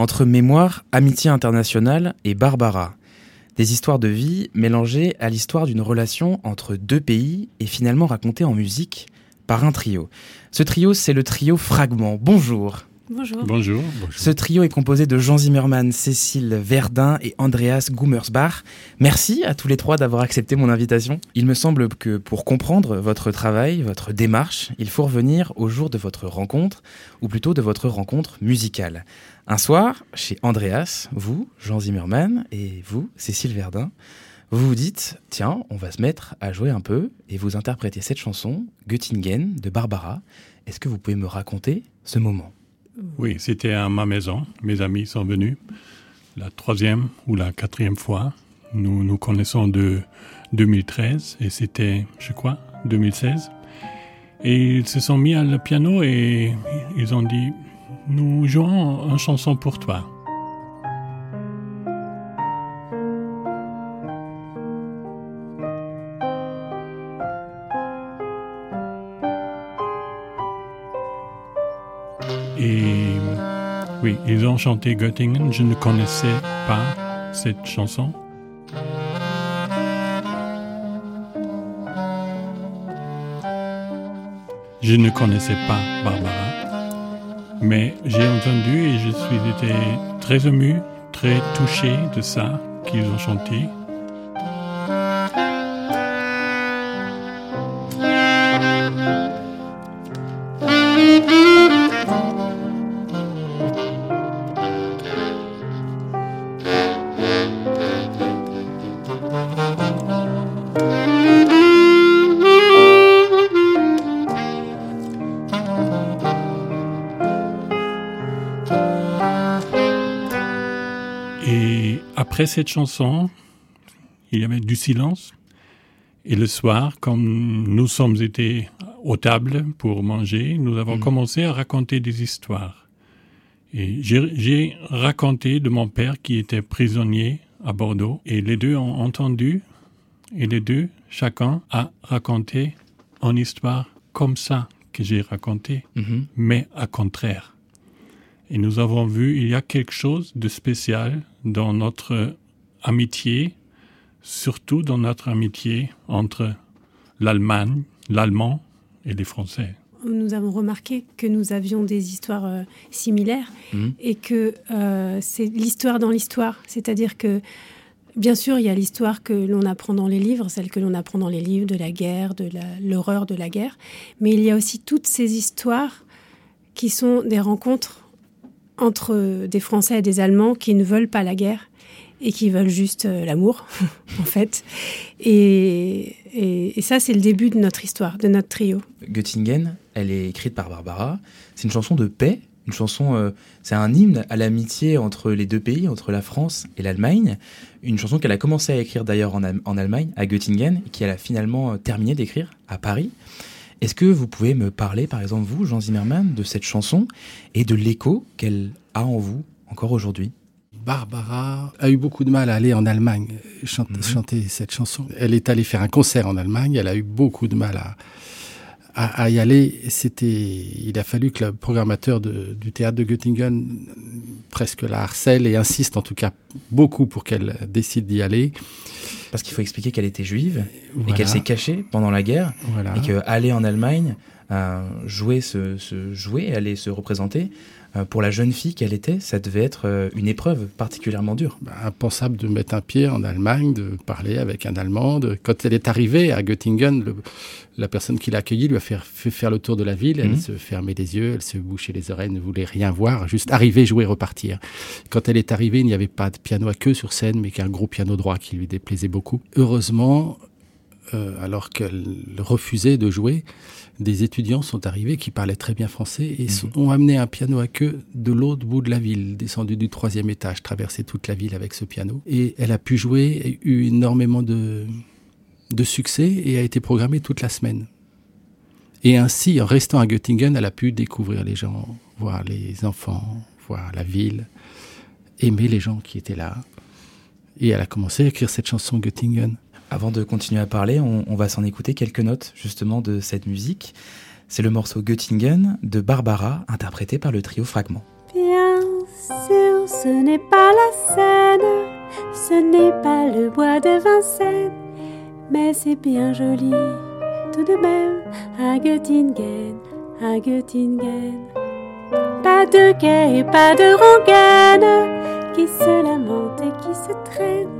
entre mémoire, amitié internationale et Barbara. Des histoires de vie mélangées à l'histoire d'une relation entre deux pays et finalement racontées en musique par un trio. Ce trio, c'est le trio Fragment. Bonjour. Bonjour. Bonjour. Ce trio est composé de Jean Zimmermann, Cécile Verdun et Andreas Gummersbach. Merci à tous les trois d'avoir accepté mon invitation. Il me semble que pour comprendre votre travail, votre démarche, il faut revenir au jour de votre rencontre, ou plutôt de votre rencontre musicale. Un soir, chez Andreas, vous, Jean Zimmermann, et vous, Cécile Verdun, vous vous dites, tiens, on va se mettre à jouer un peu, et vous interprétez cette chanson, Göttingen, de Barbara. Est-ce que vous pouvez me raconter ce moment? Oui, c'était à ma maison. Mes amis sont venus la troisième ou la quatrième fois. Nous nous connaissons de 2013 et c'était, je crois, 2016. Et ils se sont mis à le piano et ils ont dit, nous jouons une chanson pour toi. Ils ont chanté Göttingen. Je ne connaissais pas cette chanson. Je ne connaissais pas Barbara, mais j'ai entendu et je suis été très ému, très touché de ça qu'ils ont chanté. Après cette chanson, il y avait du silence. Et le soir, comme nous sommes été aux tables pour manger, nous avons mm. commencé à raconter des histoires. Et j'ai raconté de mon père qui était prisonnier à Bordeaux. Et les deux ont entendu. Et les deux, chacun, a raconté une histoire comme ça que j'ai raconté, mm-hmm. mais à contraire. Et nous avons vu, il y a quelque chose de spécial dans notre amitié, surtout dans notre amitié entre l'Allemagne, l'allemand et les Français. Nous avons remarqué que nous avions des histoires euh, similaires mmh. et que euh, c'est l'histoire dans l'histoire. C'est-à-dire que, bien sûr, il y a l'histoire que l'on apprend dans les livres, celle que l'on apprend dans les livres de la guerre, de l'horreur de la guerre, mais il y a aussi toutes ces histoires qui sont des rencontres entre des Français et des Allemands qui ne veulent pas la guerre et qui veulent juste euh, l'amour, en fait. Et, et, ça, c'est le début de notre histoire, de notre trio. Göttingen, elle est écrite par Barbara. C'est une chanson de paix, une chanson, euh, c'est un hymne à l'amitié entre les deux pays, entre la France et l'Allemagne. Une chanson qu'elle a commencé à écrire d'ailleurs en, en, Allemagne, à Göttingen, et qu'elle a finalement euh, terminé d'écrire à Paris. Est-ce que vous pouvez me parler, par exemple, vous, Jean Zimmermann, de cette chanson et de l'écho qu'elle a en vous encore aujourd'hui? Barbara a eu beaucoup de mal à aller en Allemagne mhm. chanter, cette chanson. Elle est allée faire un concert en Allemagne. Elle a eu beaucoup de mal à, à, y aller. C'était, il a fallu que le programmateur du théâtre de Göttingen presque la harcèle et insiste en tout cas beaucoup pour qu'elle décide d'y aller. Parce qu'il faut expliquer qu'elle était juive et qu'elle s'est cachée pendant la guerre et qu'aller en Allemagne, jouer, se, se jouer, aller se représenter, euh, pour la jeune fille qu'elle était, ça devait être euh, une épreuve particulièrement dure. Bah, impensable de mettre un pied en Allemagne, de parler avec un Allemand. Quand elle est arrivée à Göttingen, la personne qui l'a accueillie lui a fait, faire le tour de la ville. Elle mhm. se fermait les yeux, elle se bouchait les oreilles, ne voulait rien voir, juste arriver, jouer, repartir. Quand elle est arrivée, il n'y avait pas de piano à queue sur scène, mais qu'un gros piano droit qui lui déplaisait beaucoup. Heureusement, euh, alors qu'elle refusait de jouer, des étudiants sont arrivés qui parlaient très bien français et mhm. ont amené un piano à queue de l'autre bout de la ville, descendu du troisième étage, traversé toute la ville avec ce piano. Et elle a pu jouer, eu énormément de, de succès et a été programmée toute la semaine. Et ainsi, en restant à Göttingen, elle a pu découvrir les gens, voir les enfants, voir la ville, aimer les gens qui étaient là. Et elle a commencé à écrire cette chanson Göttingen. Avant de continuer à parler, on, va s'en écouter quelques notes justement de cette musique. C'est le morceau Göttingen de Barbara, interprété par le trio Fragment. Bien sûr, ce n'est pas la Seine, ce n'est pas le bois de Vincennes, mais c'est bien joli tout de même à Göttingen, à Göttingen. Pas de quai et pas de rengaine qui se lamentent et qui se traînent,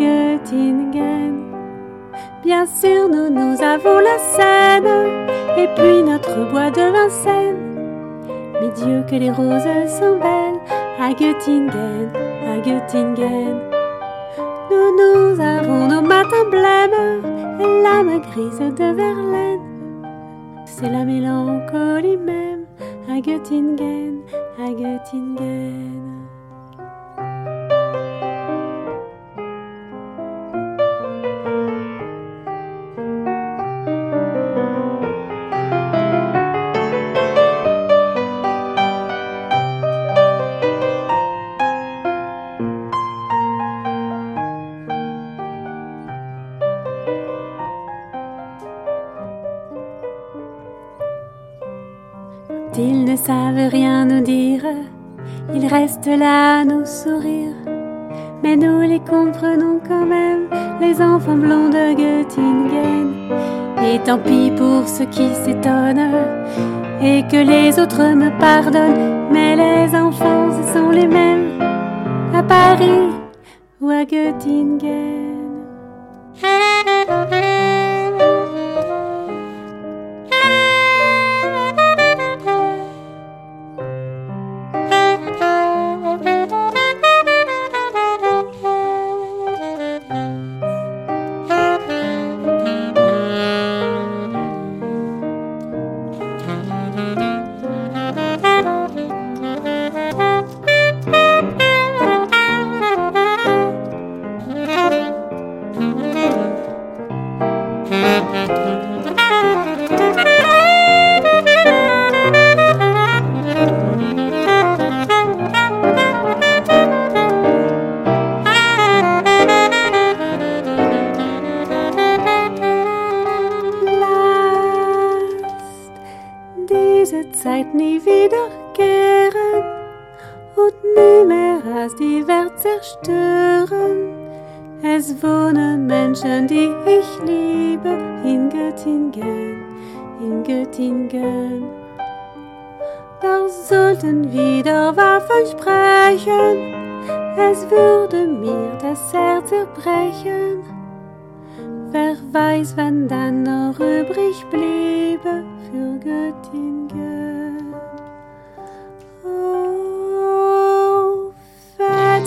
Göttingen. Bien sûr, nous, nous avons la Seine, et puis notre bois de Vincennes. Mais Dieu que les roses sont belles à Göttingen, à Göttingen. Nous, nous avons nos matins blêmes et l'âme grise de Verlaine. C'est la mélancolie même à Göttingen, à Göttingen. Ils ne savent rien nous dire, ils restent là à nous sourire. Mais nous les comprenons quand même, les enfants blonds de Göttingen. Et tant pis pour ceux qui s'étonnent, et que les autres me pardonnent. Mais les enfants, ce sont les mêmes, à Paris ou à Göttingen.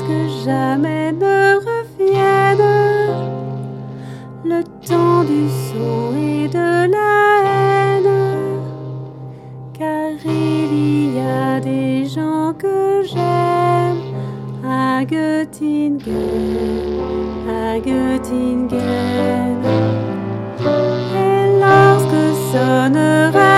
Que jamais ne revienne le temps du sang et de la haine. Car il y a des gens que j'aime à Göttingen, à Göttingen. Et lorsque sonnera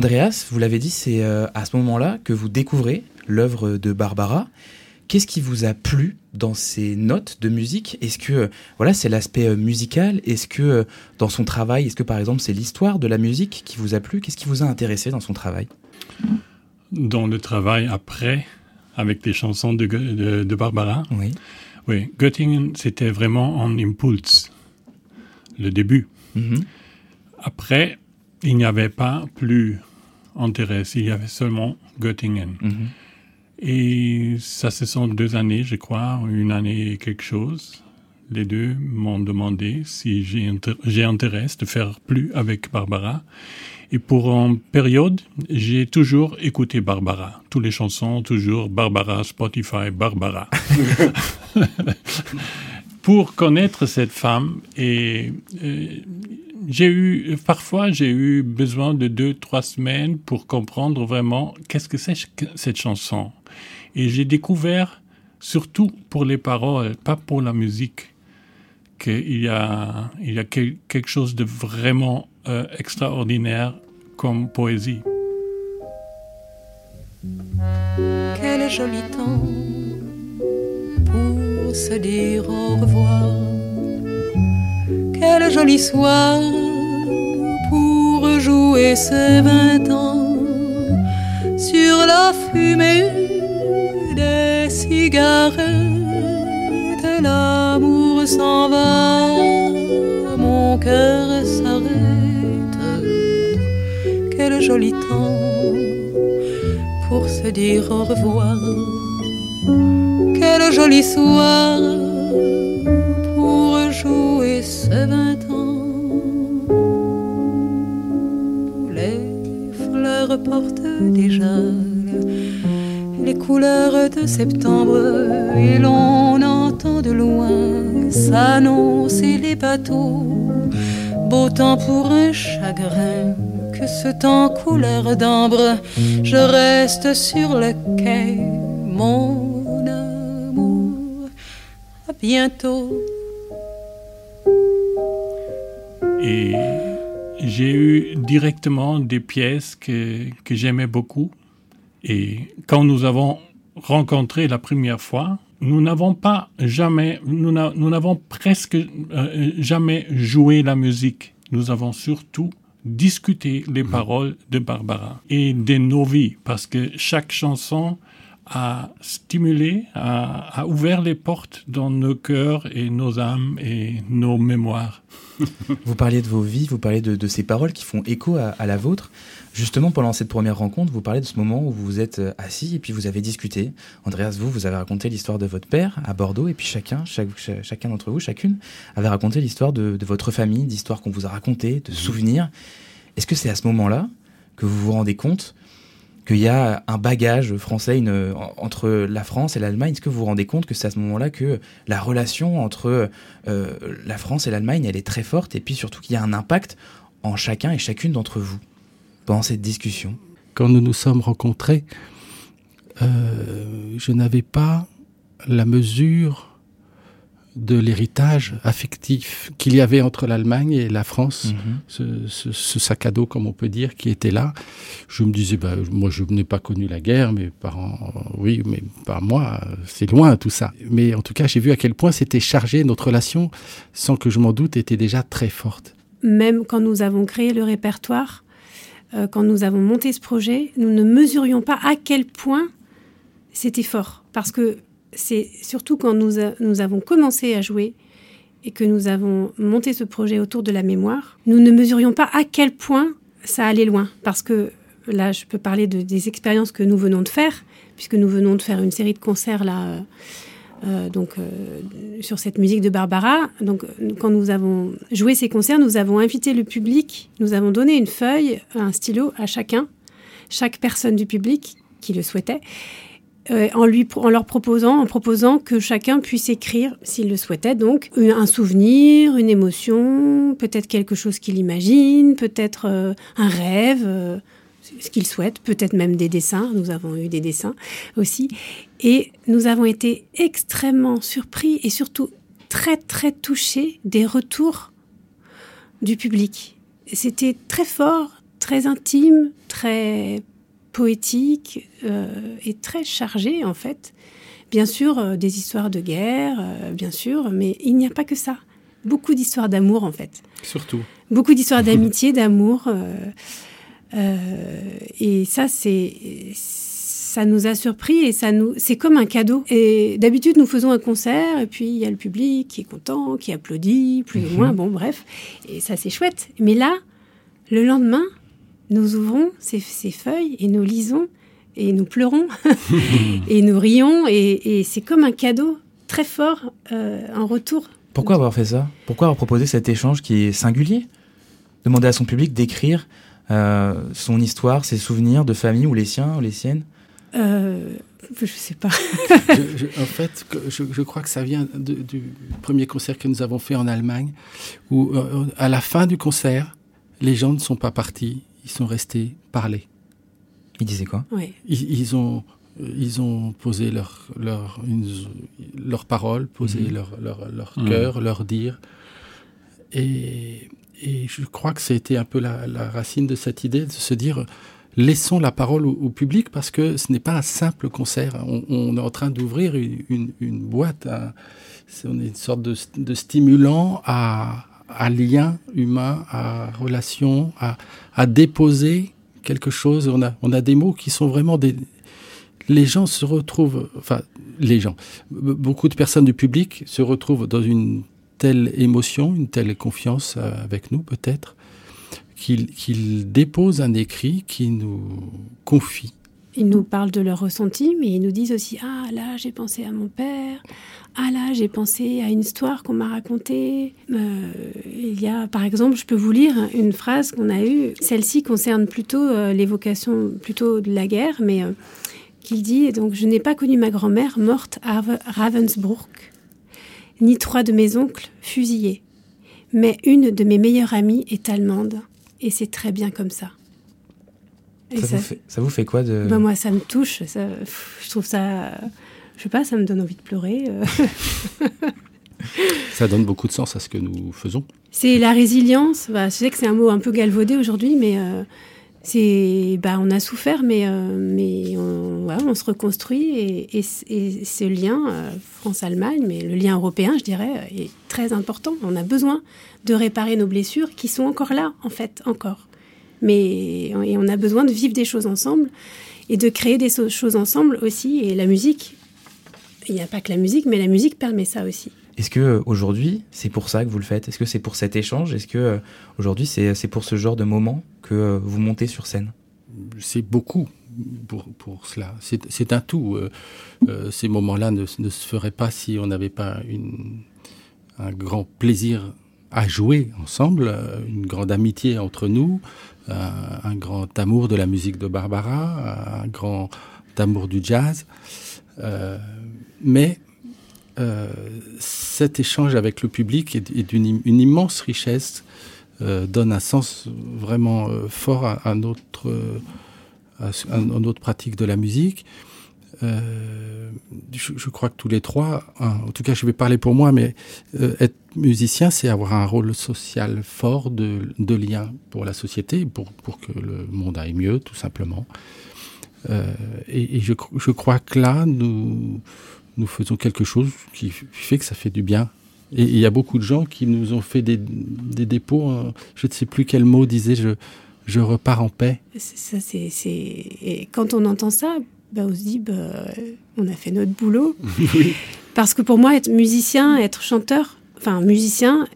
Andreas, vous l'avez dit, c'est euh, à ce moment-là que vous découvrez l'œuvre de Barbara. Qu'est-ce qui vous a plu dans ces notes de musique? Est-ce que euh, voilà, c'est l'aspect euh, musical? Est-ce que dans son travail, est-ce que par exemple c'est l'histoire de la musique qui vous a plu? Qu'est-ce qui vous a intéressé dans son travail? Dans le travail après, avec les chansons de, de, Barbara? Oui. Oui, Göttingen, c'était vraiment un impulse, le début. Mm-hmm. Après, il n'y avait pas plus intérêt, il y avait seulement Göttingen. Mhm. Et ça, ce sont deux années, je crois, une année et quelque chose. Les deux m'ont demandé si j'ai intérêt de faire plus avec Barbara. Et pour une période, j'ai toujours écouté Barbara. Toutes les chansons, toujours Barbara, Spotify, Barbara. pour connaître cette femme et euh, j'ai eu, parfois, j'ai eu besoin de deux, trois semaines pour comprendre vraiment qu'est-ce que c'est cette chanson. Et j'ai découvert, surtout pour les paroles, pas pour la musique, qu'il y a, il y a quelque chose de vraiment euh, extraordinaire comme poésie. Quel joli temps pour se dire au revoir quel joli soir pour jouer ces vingt ans sur la fumée des cigarettes. L'amour s'en va, mon cœur s'arrête. Quel joli temps pour se dire au revoir. Quel joli soir ce vingt ans. Les fleurs portent déjà les couleurs de septembre et l'on entend de loin s'annoncer les bateaux. Beau temps pour un chagrin, que ce temps couleur d'ambre, je reste sur le quai, mon amour. À bientôt Et j'ai eu directement des pièces que, que j'aimais beaucoup. Et quand nous avons rencontré la première fois, nous n'avons pas jamais, nous n'avons presque euh, jamais joué la musique. Nous avons surtout discuté les paroles de Barbara et de nos vies, parce que chaque chanson a stimulé, a, ouvert les portes dans nos cœurs et nos âmes et nos mémoires. vous parliez de vos vies, vous parlez de, ces paroles qui font écho à, la vôtre. Justement, pendant cette première rencontre, vous parlez de ce moment où vous vous êtes euh, assis et puis vous avez discuté. Andreas, vous, vous avez raconté l'histoire de votre père à Bordeaux et puis chacun, chacun d'entre vous, chacune, avait raconté l'histoire de, votre famille, d'histoires qu'on vous a racontées, de souvenirs. Est-ce que c'est à ce moment-là que vous vous rendez compte qu'il y a un bagage français entre la France et l'Allemagne. Est-ce que vous vous rendez compte que c'est à ce moment-là que la relation entre euh, la France et l'Allemagne, elle est très forte et puis surtout qu'il y a un impact en chacun et chacune d'entre vous pendant cette discussion? Quand nous nous sommes rencontrés, euh, je n'avais pas la mesure de l'héritage affectif qu'il y avait entre l'Allemagne et la France, mhm. ce, sac à dos, comme on peut dire, qui était là. Je me disais, bah, moi, je n'ai pas connu la guerre, mes parents, oui, mais pas moi, c'est loin tout ça. Mais en tout cas, j'ai vu à quel point c'était chargé, notre relation, sans que je m'en doute, était déjà très forte. Même quand nous avons créé le répertoire, euh, quand nous avons monté ce projet, nous ne mesurions pas à quel point c'était fort. Parce que c'est surtout quand nous, avons commencé à jouer et que nous avons monté ce projet autour de la mémoire, nous ne mesurions pas à quel point ça allait loin. Parce que là, je peux parler de, des expériences que nous venons de faire, puisque nous venons de faire une série de concerts là, euh, euh, donc, euh, sur cette musique de Barbara. Donc, quand nous avons joué ces concerts, nous avons invité le public, nous avons donné une feuille, un stylo à chacun, chaque personne du public qui le souhaitait. Euh, en, leur proposant, en proposant que chacun puisse écrire, s'il le souhaitait, donc un souvenir, une émotion, peut-être quelque chose qu'il imagine, peut-être euh, un rêve. Euh, ce qu'ils souhaitent, peut-être même des dessins. Nous avons eu des dessins aussi. Et nous avons été extrêmement surpris et surtout très, très touchés des retours du public. C'était très fort, très intime, très poétique euh, et très chargé en fait. Bien sûr, euh, des histoires de guerre, euh, bien sûr, mais il n'y a pas que ça. Beaucoup d'histoires d'amour en fait. Surtout. Beaucoup d'histoires d'amitié, d'amour. et ça, c'est ça nous a surpris et ça nous c'est comme un cadeau. Et d'habitude, nous faisons un concert et puis il y a le public qui est content, qui applaudit, plus ou moins, mhm. bon, bref. Et ça, c'est chouette. Mais là, le lendemain, nous ouvrons ces, feuilles et nous lisons et nous pleurons et nous rions et, c'est comme un cadeau très fort euh, en retour. Pourquoi avoir fait ça? Pourquoi avoir proposé cet échange qui est singulier? Demander à son public d'écrire euh, son histoire, ses souvenirs de famille ou les siens ou les siennes? Euh, Je sais pas. en fait, je, crois que ça vient du premier concert que nous avons fait en Allemagne, où euh, à la fin du concert, les gens ne sont pas partis, ils sont restés parler. Ils disaient quoi? Oui. ils, ont ils ont posé leur leur leur parole, posé mhm. leur leur, leur cœur, leur dire. Et, et je crois que c'était un peu la, la, racine de cette idée de se dire laissons la parole au, public parce que ce n'est pas un simple concert. On, est en train d'ouvrir une, une, boîte. on est une sorte de, de stimulant à, à, lien humain, à relation, à, déposer quelque chose. On a, on a des mots qui sont vraiment des. Les gens se retrouvent, enfin, les gens, beaucoup de personnes du public se retrouvent dans une telle émotion, une telle confiance euh, avec nous, peut-être, qu'ils déposent un écrit qui nous confie. Ils nous parlent de leur ressenti, mais ils nous disent aussi Ah là, j'ai pensé à mon père. Ah là, j'ai pensé à une histoire qu'on m'a racontée. Euh, il y a, par exemple, je peux vous lire une phrase qu'on a eue. Celle-ci concerne plutôt euh, l'évocation plutôt de la guerre, mais euh, qu'il dit donc je n'ai pas connu ma grand-mère morte à Ravensbrück, ni trois de mes oncles fusillés, mais une de mes meilleures amies est allemande et c'est très bien comme ça. Ça, vous fait, ça, vous fait, quoi de... Bah, moi, ça me touche. Ça, je trouve ça... Je sais pas, ça me donne envie de pleurer. Euh. ça donne beaucoup de sens à ce que nous faisons. C'est la résilience. Bah, je sais que c'est un mot un peu galvaudé aujourd'hui, mais euh, c'est, bah, on a souffert, mais, euh, mais on, on, se reconstruit. Et, et, et ce lien France-Allemagne, mais le lien européen, je dirais, est très important. On a besoin de réparer nos blessures qui sont encore là, en fait, encore. Mais et on a besoin de vivre des choses ensemble et de créer des choses ensemble aussi. Et la musique, il n'y a pas que la musique, mais la musique permet ça aussi. Est-ce que euh, aujourd'hui, c'est pour ça que vous le faites? Est-ce que c'est pour cet échange? Est-ce que euh, aujourd'hui, c'est pour ce genre de moment que euh, vous montez sur scène? C'est beaucoup pour, pour cela. C'est un tout. ces moments-là ne, ne, se feraient pas si on n'avait pas une, un grand plaisir à jouer ensemble, euh, une grande amitié entre nous, euh, un grand amour de la musique de Barbara, un grand amour du jazz. Euh, mais cet échange avec le public est, d'une une immense richesse, donne un sens vraiment fort à, notre, à, notre pratique de la musique. Euh, je, crois que tous les trois, hein, en tout cas je vais parler pour moi, mais euh, être musicien, c'est avoir un rôle social fort de, lien pour la société, pour, que le monde aille mieux, tout simplement. Euh, et, je, crois que là, nous, faisons quelque chose qui fait que ça fait du bien. Et il y a beaucoup de gens qui nous ont fait des, dépôts, hein. je ne sais plus quel mot disait, je, je repars en paix. Ça, c'est, quand on entend ça, bah, on se dit, bah, on a fait notre boulot. Parce que pour moi, être musicien, être chanteur, enfin musicien,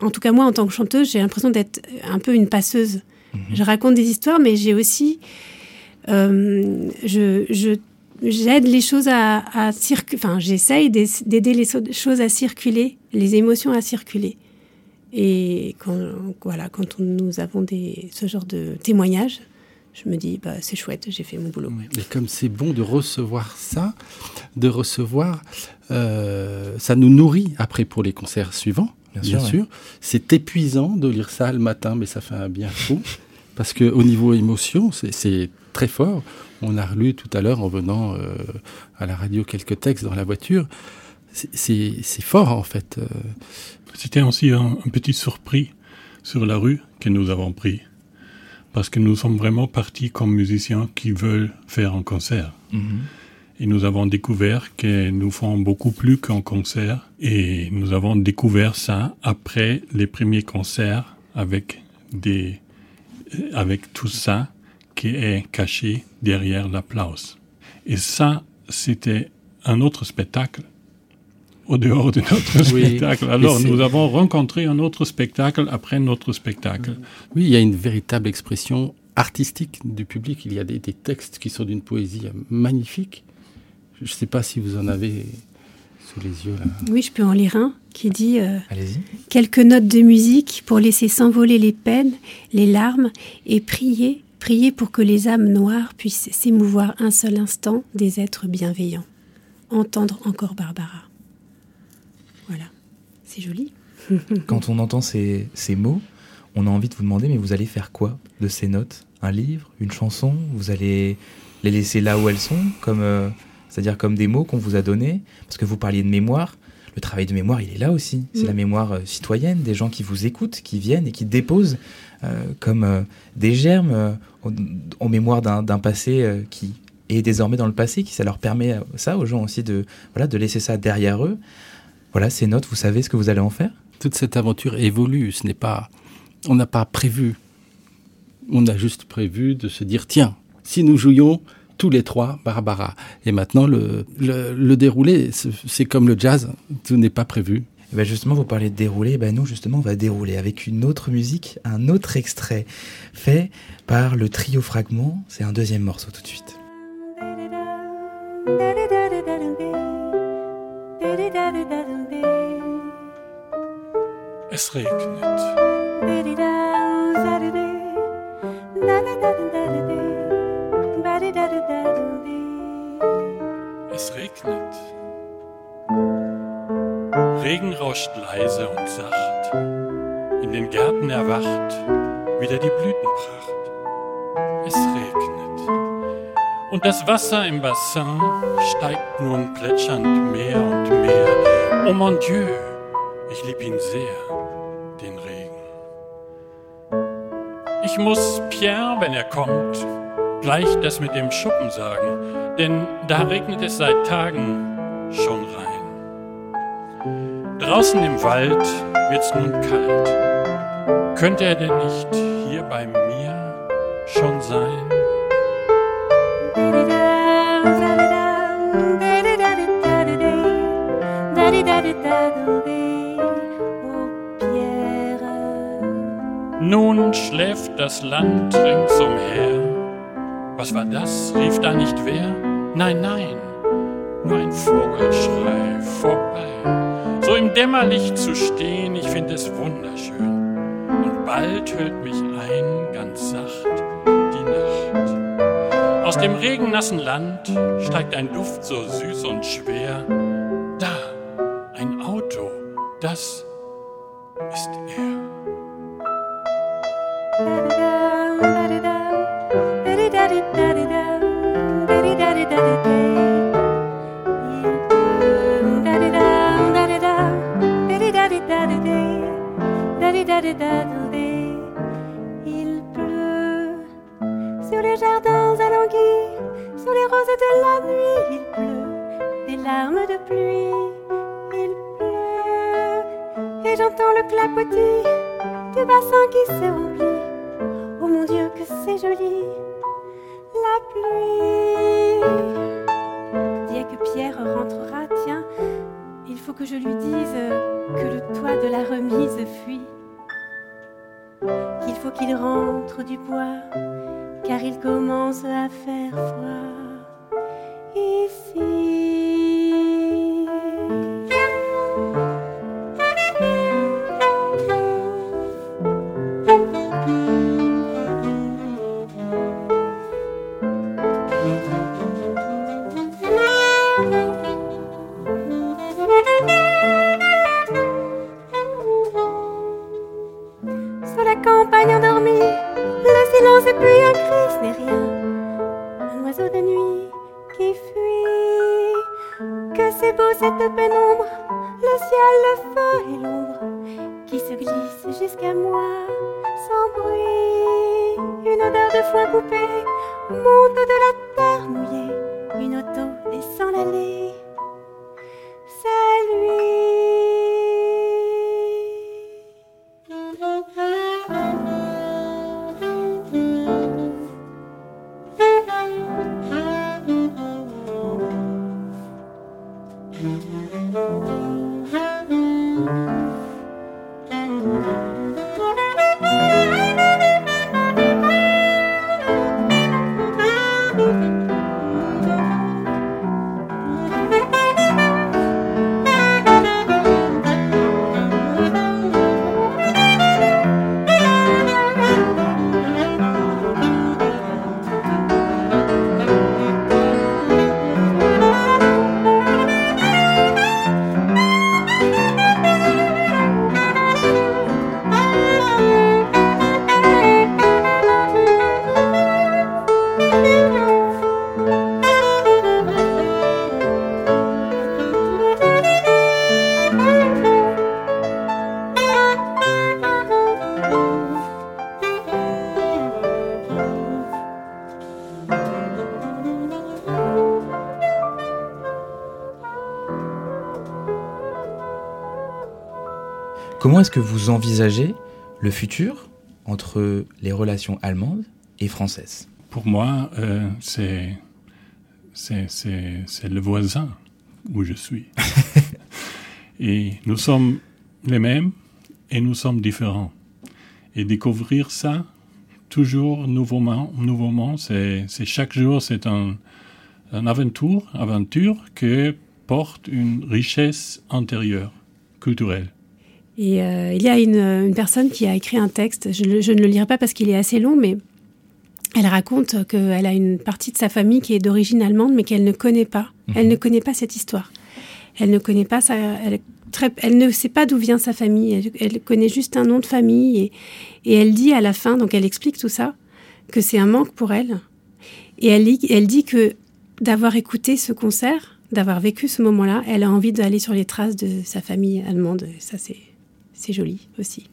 en tout cas moi en tant que chanteuse, j'ai l'impression d'être un peu une passeuse. Mhm. Je raconte des histoires, mais j'ai aussi, euh, je, j'aide les choses à, à circuler, enfin j'essaye d'aider les choses à circuler, les émotions à circuler. Et quand, voilà, quand nous avons des, ce genre de témoignages, je me dis, bah, c'est chouette, j'ai fait mon boulot. Mais comme c'est bon de recevoir ça, de recevoir, euh, ça nous nourrit après pour les concerts suivants, bien, sûr. C'est épuisant de lire ça le matin, mais ça fait un bien fou. Parce qu'au niveau émotion, c'est très fort. On a relu tout à l'heure en venant euh, à la radio quelques textes dans la voiture. C'est fort en fait. Euh. C'était aussi un, petit surpris sur la rue que nous avons pris. Parce que nous sommes vraiment partis comme musiciens qui veulent faire un concert. Mm-hmm. Et nous avons découvert que nous faisons beaucoup plus qu'un concert. Et nous avons découvert ça après les premiers concerts avec des, avec tout ça qui est caché derrière l'applause. Et ça, c'était un autre spectacle au dehors de notre spectacle. Alors, nous avons rencontré un autre spectacle après notre spectacle. Oui, il y a une véritable expression artistique du public. Il y a des, textes qui sont d'une poésie magnifique. Je ne sais pas si vous en avez sous les yeux. Là. Oui, je peux en lire un qui dit euh, quelques notes de musique pour laisser s'envoler les peines, les larmes et prier, prier pour que les âmes noires puissent s'émouvoir un seul instant des êtres bienveillants. Entendre encore Barbara. C'est joli. Quand on entend ces, ces mots, on a envie de vous demander, mais vous allez faire quoi de ces notes? Un livre? Une chanson? Vous allez les laisser là où elles sont, comme, euh, c'est-à-dire comme des mots qu'on vous a donnés? Parce que vous parliez de mémoire le travail de mémoire, il est là aussi. C'est la mm. mémoire euh, citoyenne, des gens qui vous écoutent, qui viennent et qui déposent euh, comme euh, des germes en mémoire d'un passé qui est désormais dans le passé, qui ça leur permet ça aux gens aussi de voilà de laisser ça derrière eux. Voilà, ces notes, vous savez ce que vous allez en faire? Toute cette aventure évolue. Ce n'est pas, on n'a pas prévu. On a juste prévu de se dire tiens, si nous jouions tous les trois Barbara. Et maintenant, le, le, déroulé, c'est comme le jazz, tout n'est pas prévu. Eh ben justement, vous parlez de dérouler. Ben nous, justement, on va dérouler avec une autre musique, un autre extrait fait par le trio Fragment. C'est un deuxième morceau tout de suite. Es regnet. Es regnet. Regen rauscht leise und sacht. In den Gärten erwacht wieder die Blütenpracht. Es regnet. Und das Wasser im Bassin steigt nun plätschernd mehr und mehr. Oh mon Dieu, ich lieb ihn sehr, Ich muss Pierre, wenn er kommt, gleich das mit dem Schuppen sagen, denn da regnet es seit Tagen schon rein. Draußen im Wald wird's nun kalt. Könnte er denn nicht hier bei mir schon sein? Nun schläft das Land ringsumher was war das? rief da nicht wer? Nein, nein, nur ein Vogelschrei vorbei. So im Dämmerlicht zu stehen, ich finde es wunderschön. Und bald hüllt mich ein, ganz sacht, die Nacht. Aus dem regennassen Land steigt ein Duft so süß und schwer. Da, ein Auto, das qu'il faut qu'il rentre du bois, car il commence à faire froid ici. rien, un oiseau de nuit qui fuit. Que c'est beau cette pénombre, le ciel, le feu et l'ombre qui se glissent jusqu'à moi sans bruit. Une odeur de foin coupé monte de la terre mouillée, une auto descend l'allée. Est-ce que vous envisagez le futur entre les relations allemandes et françaises? Pour moi, euh, c'est le voisin où je suis. et nous sommes les mêmes et nous sommes différents. Et découvrir ça toujours nouveaument, nouveaument c'est chaque jour, c'est un, un aventure, aventure que porte une richesse intérieure, culturelle. Et euh, il y a une, personne qui a écrit un texte, je, ne le lirai pas parce qu'il est assez long, mais elle raconte qu'elle a une partie de sa famille qui est d'origine allemande, mais qu'elle ne connaît pas. Mhm. Elle ne connaît pas cette histoire. Elle ne connaît pas sa, elle, elle ne sait pas d'où vient sa famille. Elle, connaît juste un nom de famille et, et, elle dit à la fin, donc elle explique tout ça, que c'est un manque pour elle. Et elle, elle dit que d'avoir écouté ce concert, d'avoir vécu ce moment-là, elle a envie d'aller sur les traces de sa famille allemande. Ça, c'est c'est joli aussi.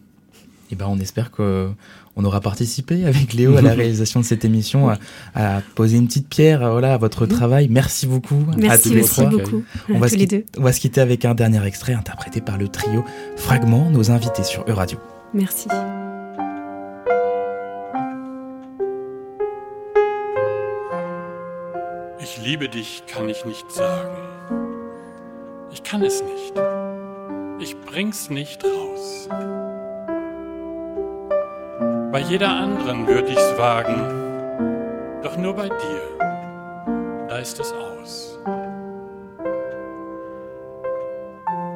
Eh ben, on espère qu'on aura participé avec Léo à la réalisation de cette émission, à, poser une petite pierre voilà, à votre travail. Merci beaucoup à tous les trois. beaucoup on, va les deux. on va se quitter avec un dernier extrait interprété par le trio Fragment, nos invités sur Euradio. Merci. Ich liebe dich, kann ich nicht sagen. Ich kann es nicht. Ich bring's nicht raus. Bei jeder anderen würde ich's wagen, doch nur bei dir, da ist es aus.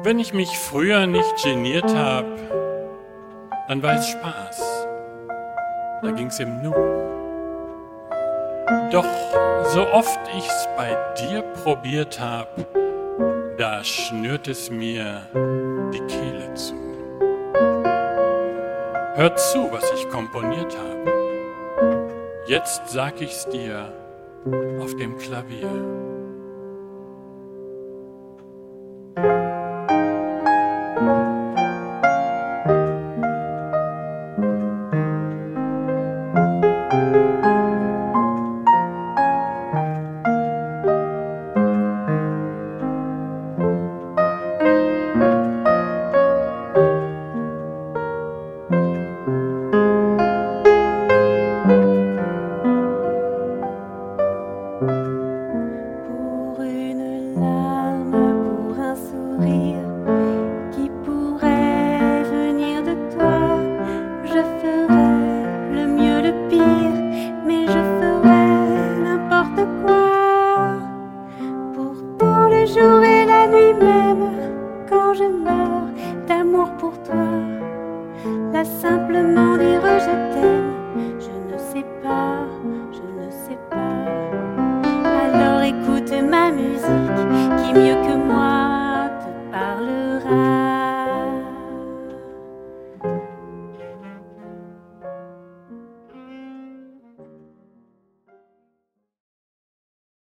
Wenn ich mich früher nicht geniert hab, dann war es Spaß. Da ging's im Nu. Doch so oft ich's bei dir probiert hab, da schnürt es mir Hört zu, was ich komponiert habe. Jetzt sag ich's dir auf dem Klavier.